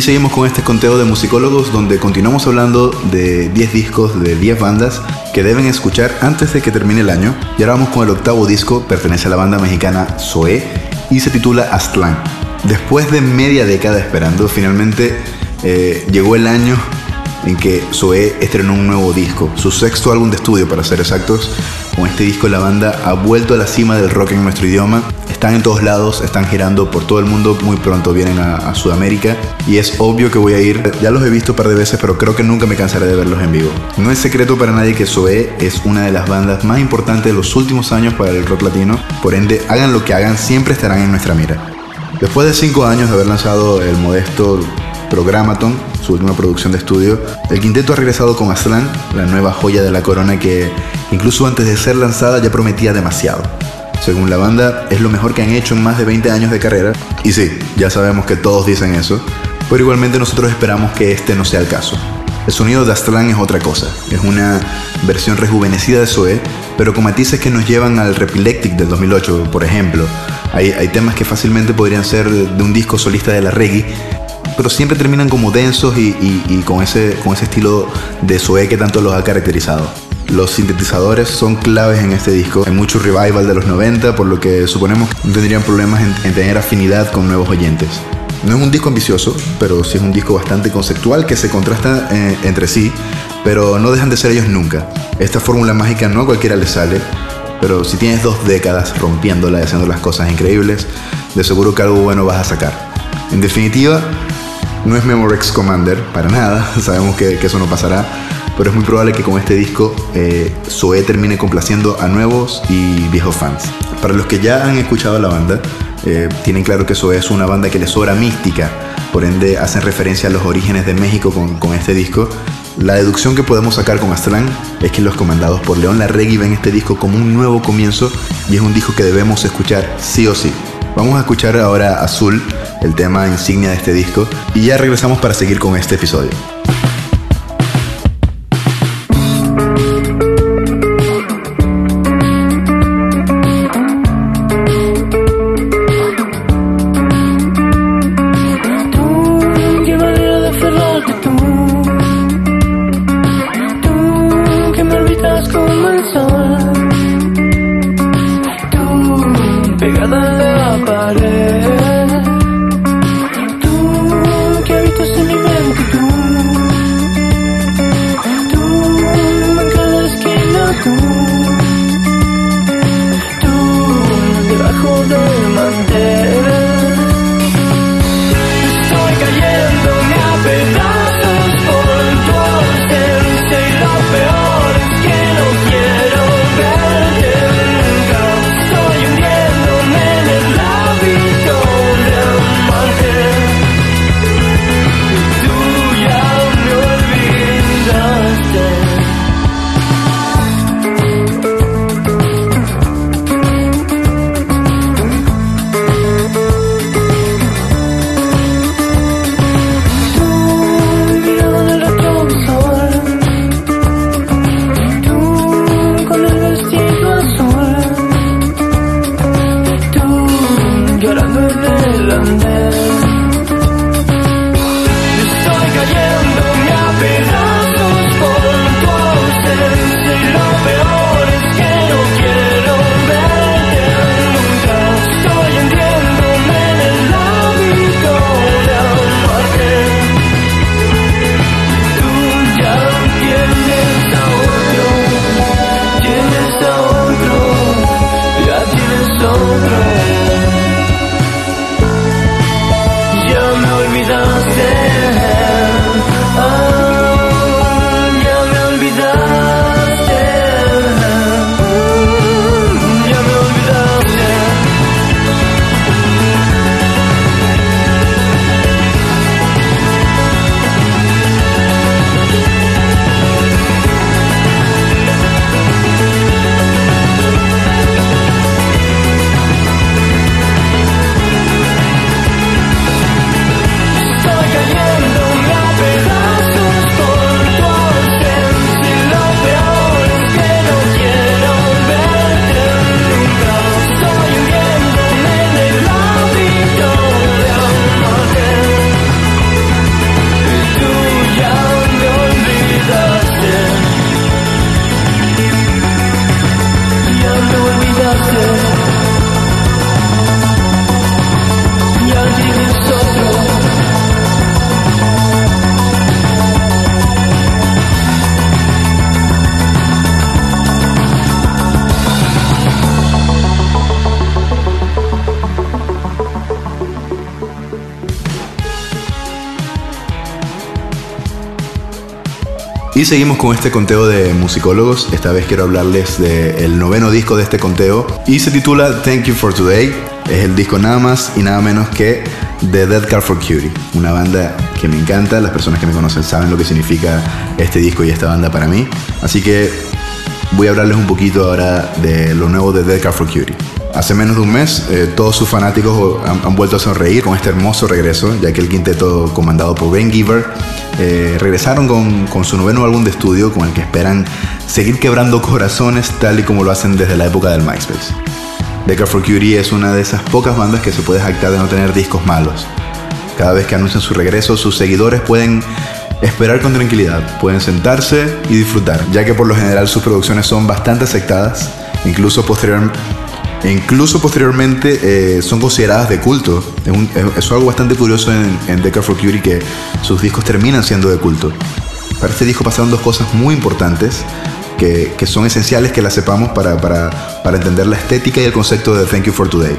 Seguimos con este conteo de musicólogos donde continuamos hablando de 10 discos de 10 bandas que deben escuchar antes de que termine el año. Y ahora vamos con el octavo disco, pertenece a la banda mexicana Zoé y se titula Aztlán. Después de media década esperando, finalmente eh, llegó el año en que Zoé estrenó un nuevo disco, su sexto álbum de estudio para ser exactos. Con este disco la banda ha vuelto a la cima del rock en nuestro idioma. Están en todos lados, están girando por todo el mundo, muy pronto vienen a, Sudamérica y es obvio que voy a ir. Ya los he visto un par de veces, pero creo que nunca me cansaré de verlos en vivo. No es secreto para nadie que Zoé es una de las bandas más importantes de los últimos años para el rock latino, por ende, hagan lo que hagan, siempre estarán en nuestra mira. Después de cinco años de haber lanzado el modesto Programaton, su última producción de estudio, el quinteto ha regresado con Aztlán, la nueva joya de la corona que incluso antes de ser lanzada ya prometía demasiado. Según la banda, es lo mejor que han hecho en más de 20 años de carrera. Y sí, ya sabemos que todos dicen eso, pero igualmente nosotros esperamos que este no sea el caso. El sonido de Aztlán es otra cosa, es una versión rejuvenecida de Zoé, pero con matices que nos llevan al Repilectic del 2008, por ejemplo. Hay, temas que fácilmente podrían ser de un disco solista de la reggae, pero siempre terminan como densos y, con, ese, con ese estilo de Zoé que tanto los ha caracterizado. Los sintetizadores son claves en este disco. Hay mucho revival de los 90, por lo que suponemos que no tendrían problemas en, en tener afinidad con nuevos oyentes. No es un disco ambicioso, pero sí es un disco bastante conceptual que se contrasta eh, entre sí, pero no dejan de ser ellos nunca. Esta fórmula mágica no a cualquiera le sale, pero si tienes dos décadas rompiéndola y haciendo las cosas increíbles, de seguro que algo bueno vas a sacar. En definitiva, no es Memorex Commander, para nada, (laughs) sabemos que, eso no pasará, pero es muy probable que con este disco eh, termine complaciendo a nuevos y viejos fans. Para los que ya han escuchado la banda, eh, tienen claro que Zoé es una banda que les sobra mística, por ende hacen referencia a los orígenes de México con, con este disco. La deducción que podemos sacar con Aztlán es que los comandados por León Larregui ven este disco como un nuevo comienzo y es un disco que debemos escuchar sí o sí. Vamos a escuchar ahora Azul, el tema insignia de este disco, y ya regresamos para seguir con este episodio. Y seguimos con este conteo de musicólogos. Esta vez quiero hablarles del noveno disco de este conteo y se titula Thank You for Today. Es el disco nada más y nada menos que The Dead Car for Cutie, una banda que me encanta. Las personas que me conocen saben lo que significa este disco y esta banda para mí. Así que voy a hablarles un poquito ahora de lo nuevo de Dead Car for Cutie. Hace menos de un mes, eh, todos sus fanáticos han, vuelto a sonreír con este hermoso regreso, ya que el quinteto comandado por Ben Giver eh, regresaron con, con, su noveno álbum de estudio con el que esperan seguir quebrando (laughs) corazones tal y como lo hacen desde la época del MySpace. Decker for Cutie es una de esas pocas bandas que se puede jactar de no tener discos malos. Cada vez que anuncian su regreso, sus seguidores pueden esperar con tranquilidad, pueden sentarse y disfrutar, ya que por lo general sus producciones son bastante aceptadas, incluso posteriormente incluso posteriormente eh, son consideradas de culto. Es, algo bastante curioso en, en Decker for Cutie que sus discos terminan siendo de culto. Para este disco pasaron dos cosas muy importantes que, son esenciales que las sepamos para, entender la estética y el concepto de Thank You for Today.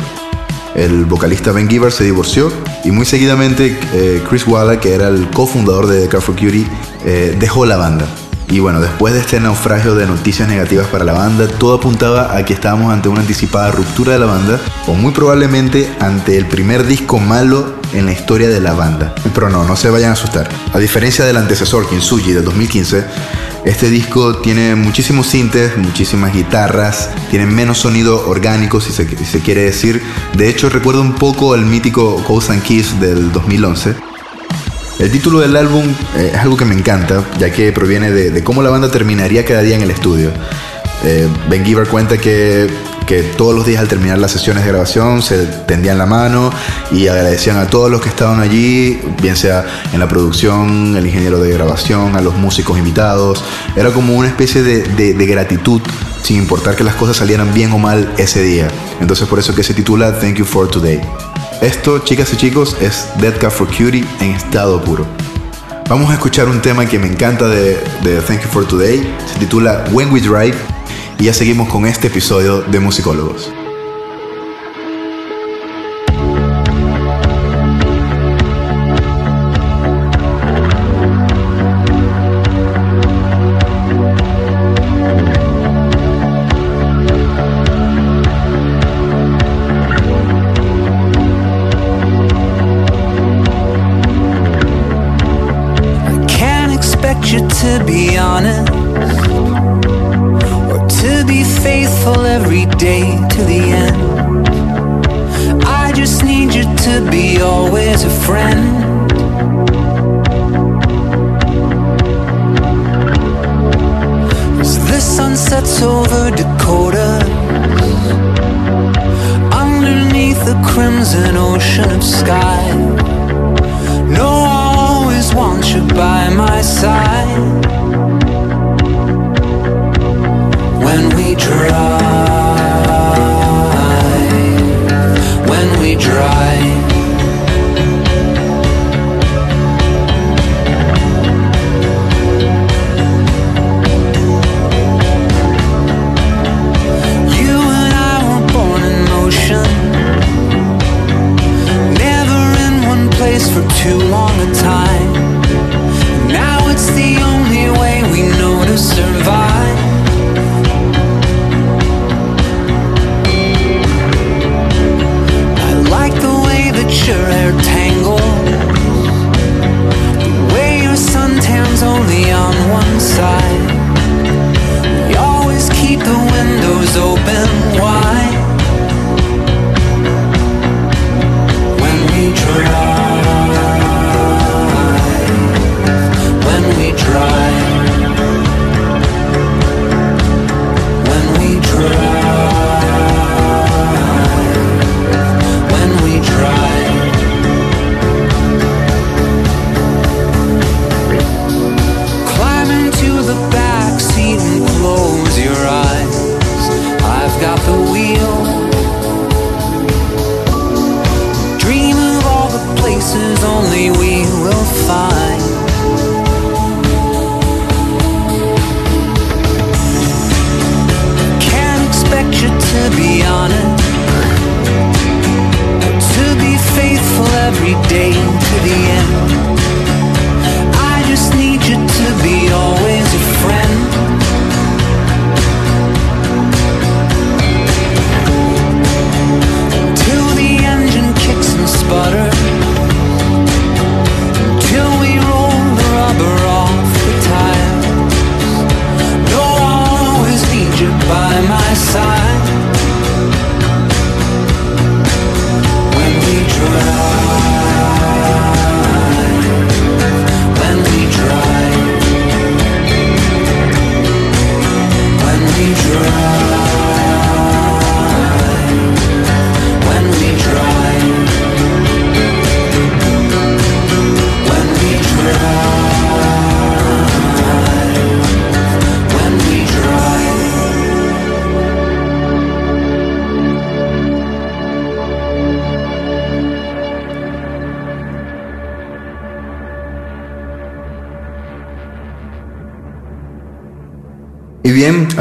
El vocalista Ben Giver se divorció y muy seguidamente eh, Chris Walla, que era el cofundador de Decker for Cutie, eh, dejó la banda. Y bueno, después de este naufragio de noticias negativas para la banda, todo apuntaba a que estábamos ante una anticipada ruptura de la banda, o muy probablemente ante el primer disco malo en la historia de la banda. Pero no, no se vayan a asustar. A diferencia del antecesor, Kinsuji, del 2015, este disco tiene muchísimos sintes, muchísimas guitarras, tiene menos sonido orgánico, si se, si se quiere decir. De hecho, recuerda un poco al mítico Coast and Kiss del 2011 el título del álbum eh, es algo que me encanta, ya que proviene de, cómo la banda terminaría cada día en el estudio. Eh, ben Giver cuenta que, que, todos los días al terminar las sesiones de grabación se tendían la mano y agradecían a todos los que estaban allí, bien sea en la producción, el ingeniero de grabación, a los músicos invitados. Era como una especie de, gratitud sin importar que las cosas salieran bien o mal ese día. Entonces por eso que se titula Thank You for Today. Esto, chicas y chicos, es Dead Cat for Cutie en estado puro. Vamos a escuchar un tema que me encanta de, de Thank You for Today. Se titula When We Drive. Y ya seguimos con este episodio de Musicólogos.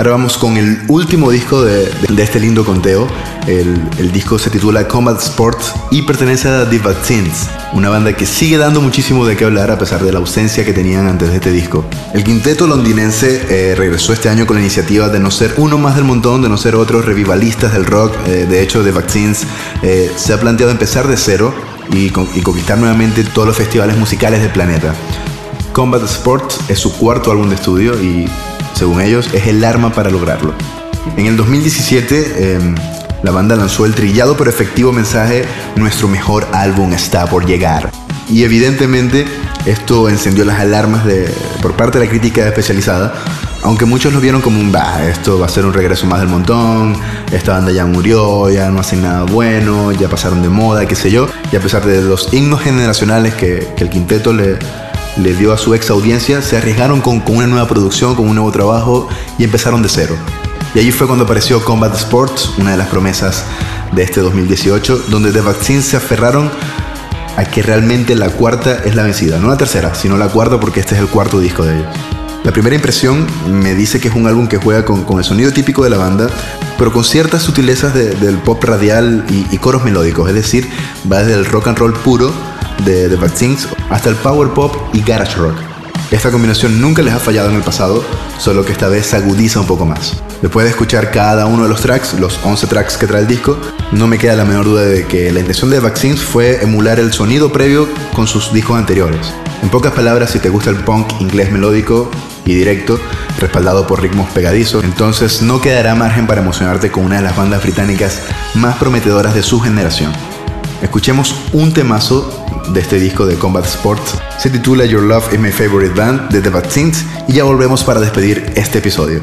Ahora vamos con el último disco de, de este lindo conteo. El, el, disco se titula Combat Sports y pertenece a The Vaccines, una banda que sigue dando muchísimo de qué hablar a pesar de la ausencia que tenían antes de este disco. El quinteto londinense eh, regresó este año con la iniciativa de no ser uno más del montón, de no ser otros revivalistas del rock. Eh, de hecho, The Vaccines eh, se ha planteado empezar de cero y, y conquistar nuevamente todos los festivales musicales del planeta. Combat Sports es su cuarto álbum de estudio y según ellos, es el arma para lograrlo. En el 2017, eh, la banda lanzó el trillado pero efectivo mensaje Nuestro mejor álbum está por llegar. Y evidentemente esto encendió las alarmas de, por parte de la crítica especializada, aunque muchos lo vieron como un, bah, esto va a ser un regreso más del montón, esta banda ya murió, ya no hacen nada bueno, ya pasaron de moda, qué sé yo. Y a pesar de los himnos generacionales que el quinteto le, le dio a su ex audiencia, se arriesgaron con, con, una nueva producción, con un nuevo trabajo y empezaron de cero. Y allí fue cuando apareció Combat Sports, una de las promesas de este 2018, donde The Vaccines se aferraron a que realmente la cuarta es la vencida, no la tercera, sino la cuarta porque este es el cuarto disco de ellos. La primera impresión me dice que es un álbum que juega con, con el sonido típico de la banda, pero con ciertas sutilezas de, del pop radial y, y coros melódicos, es decir, va desde el rock and roll puro de The Vaccines hasta el power pop y garage rock. Esta combinación nunca les ha fallado en el pasado, solo que esta vez se agudiza un poco más. Después de escuchar cada uno de los tracks, los 11 tracks que trae el disco, no me queda la menor duda de que la intención de Vaccines fue emular el sonido previo con sus discos anteriores. En pocas palabras, si te gusta el punk inglés melódico y directo, respaldado por ritmos pegadizos, entonces no quedará margen para emocionarte con una de las bandas británicas más prometedoras de su generación. Escuchemos un temazo de este disco de Combat Sports. Se titula Your Love is My Favorite Band de The Vaccines y ya volvemos para despedir este episodio.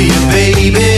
you, baby.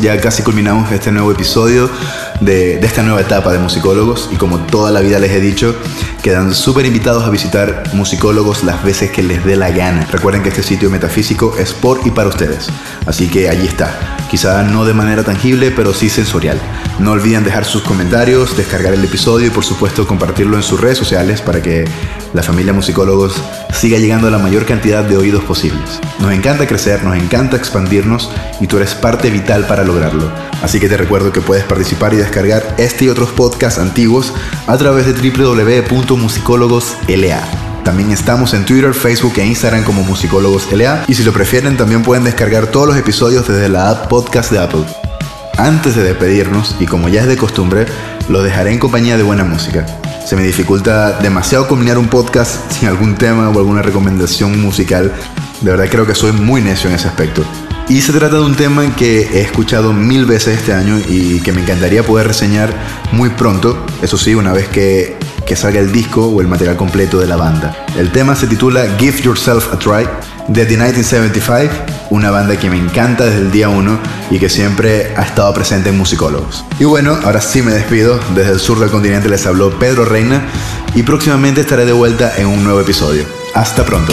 Ya casi culminamos este nuevo episodio de, esta nueva etapa de musicólogos y como toda la vida les he dicho, quedan súper invitados a visitar musicólogos las veces que les dé la gana. Recuerden que este sitio metafísico es por y para ustedes, así que allí está. Quizá no de manera tangible, pero sí sensorial. No olviden dejar sus comentarios, descargar el episodio y por supuesto compartirlo en sus redes sociales para que la familia musicólogos siga llegando a la mayor cantidad de oídos posibles. Nos encanta crecer, nos encanta expandirnos y tú eres parte vital para lograrlo. Así que te recuerdo que puedes participar y descargar este y otros podcasts antiguos a través de www.musicólogos.la. También estamos en Twitter, Facebook e Instagram como Musicólogos LA. Y si lo prefieren, también pueden descargar todos los episodios desde la app podcast de Apple. Antes de despedirnos, y como ya es de costumbre, lo dejaré en compañía de buena música. Se me dificulta demasiado combinar un podcast (laughs) sin algún tema o alguna recomendación musical. De verdad creo que soy muy necio en ese aspecto. Y se trata de un tema que he escuchado mil veces este año y que me encantaría poder reseñar muy pronto, eso sí, una vez que, que salga el disco o el material completo de la banda. El tema se titula Give Yourself a Try de The 1975, una banda que me encanta desde el día 1 y que siempre ha estado presente en Musicólogos. Y bueno, ahora sí me despido, desde el sur del continente les habló Pedro Reina y próximamente estaré de vuelta en un nuevo episodio. Hasta pronto.